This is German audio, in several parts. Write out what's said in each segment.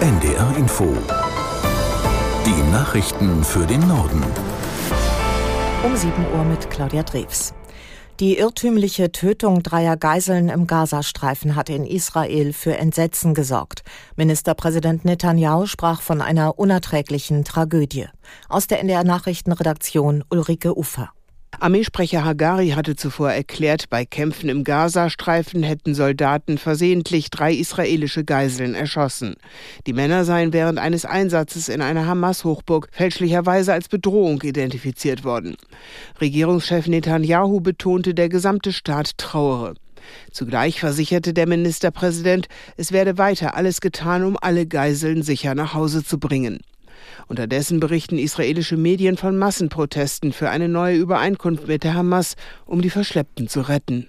NDR Info. Die Nachrichten für den Norden. Um 7 Uhr mit Claudia Drews. Die irrtümliche Tötung dreier Geiseln im Gazastreifen hat in Israel für Entsetzen gesorgt. Ministerpräsident Netanyahu sprach von einer unerträglichen Tragödie. Aus der NDR Nachrichtenredaktion Ulrike Ufer. Armeesprecher Hagari hatte zuvor erklärt, bei Kämpfen im Gazastreifen hätten Soldaten versehentlich drei israelische Geiseln erschossen. Die Männer seien während eines Einsatzes in einer Hamas-Hochburg fälschlicherweise als Bedrohung identifiziert worden. Regierungschef Netanyahu betonte, der gesamte Staat trauere. Zugleich versicherte der Ministerpräsident, es werde weiter alles getan, um alle Geiseln sicher nach Hause zu bringen. Unterdessen berichten israelische Medien von Massenprotesten für eine neue Übereinkunft mit der Hamas, um die Verschleppten zu retten.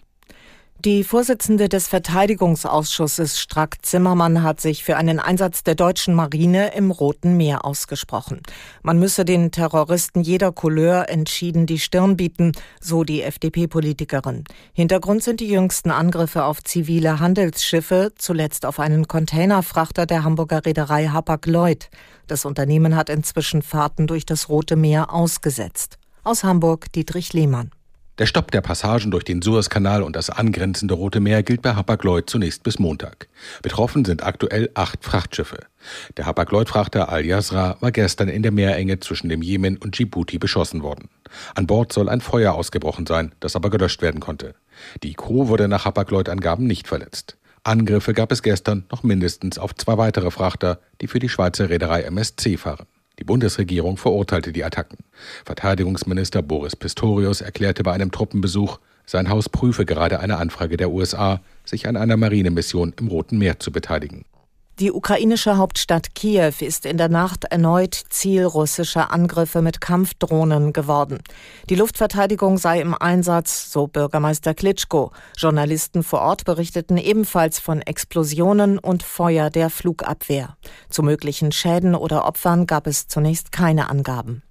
Die Vorsitzende des Verteidigungsausschusses Strack Zimmermann hat sich für einen Einsatz der deutschen Marine im Roten Meer ausgesprochen. Man müsse den Terroristen jeder Couleur entschieden die Stirn bieten, so die FDP-Politikerin. Hintergrund sind die jüngsten Angriffe auf zivile Handelsschiffe, zuletzt auf einen Containerfrachter der Hamburger Reederei Hapag-Lloyd. Das Unternehmen hat inzwischen Fahrten durch das Rote Meer ausgesetzt. Aus Hamburg Dietrich Lehmann. Der Stopp der Passagen durch den Suezkanal und das angrenzende Rote Meer gilt bei Hapag-Lloyd zunächst bis Montag. Betroffen sind aktuell acht Frachtschiffe. Der Hapag-Lloyd-Frachter Al-Yasra war gestern in der Meerenge zwischen dem Jemen und Djibouti beschossen worden. An Bord soll ein Feuer ausgebrochen sein, das aber gelöscht werden konnte. Die Crew wurde nach Hapag-Lloyd-Angaben nicht verletzt. Angriffe gab es gestern noch mindestens auf zwei weitere Frachter, die für die Schweizer Reederei MSC fahren. Die Bundesregierung verurteilte die Attacken. Verteidigungsminister Boris Pistorius erklärte bei einem Truppenbesuch, sein Haus prüfe gerade eine Anfrage der USA, sich an einer Marinemission im Roten Meer zu beteiligen. Die ukrainische Hauptstadt Kiew ist in der Nacht erneut Ziel russischer Angriffe mit Kampfdrohnen geworden. Die Luftverteidigung sei im Einsatz, so Bürgermeister Klitschko. Journalisten vor Ort berichteten ebenfalls von Explosionen und Feuer der Flugabwehr. Zu möglichen Schäden oder Opfern gab es zunächst keine Angaben.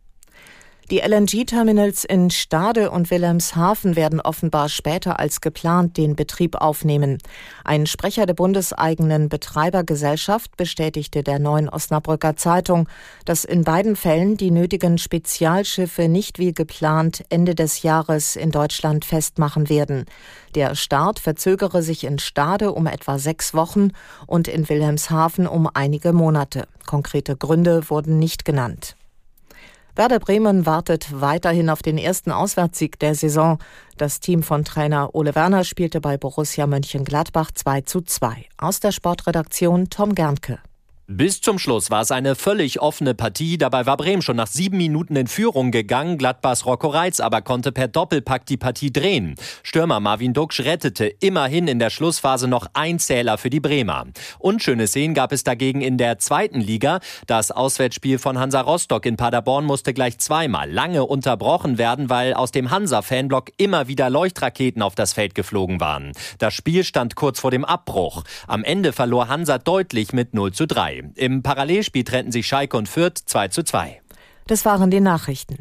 Die LNG-Terminals in Stade und Wilhelmshaven werden offenbar später als geplant den Betrieb aufnehmen. Ein Sprecher der bundeseigenen Betreibergesellschaft bestätigte der neuen Osnabrücker Zeitung, dass in beiden Fällen die nötigen Spezialschiffe nicht wie geplant Ende des Jahres in Deutschland festmachen werden. Der Start verzögere sich in Stade um etwa sechs Wochen und in Wilhelmshaven um einige Monate. Konkrete Gründe wurden nicht genannt. Werder Bremen wartet weiterhin auf den ersten Auswärtssieg der Saison. Das Team von Trainer Ole Werner spielte bei Borussia Mönchengladbach 2 zu 2. Aus der Sportredaktion Tom Gernke. Bis zum Schluss war es eine völlig offene Partie. Dabei war Bremen schon nach sieben Minuten in Führung gegangen. Gladbachs Rocco Reitz aber konnte per Doppelpack die Partie drehen. Stürmer Marvin Duksch rettete immerhin in der Schlussphase noch ein Zähler für die Bremer. Unschöne Szenen gab es dagegen in der zweiten Liga. Das Auswärtsspiel von Hansa Rostock in Paderborn musste gleich zweimal lange unterbrochen werden, weil aus dem Hansa-Fanblock immer wieder Leuchtraketen auf das Feld geflogen waren. Das Spiel stand kurz vor dem Abbruch. Am Ende verlor Hansa deutlich mit 0 zu 3. Im Parallelspiel trennten sich Schalke und Fürth 2 zu 2. Das waren die Nachrichten.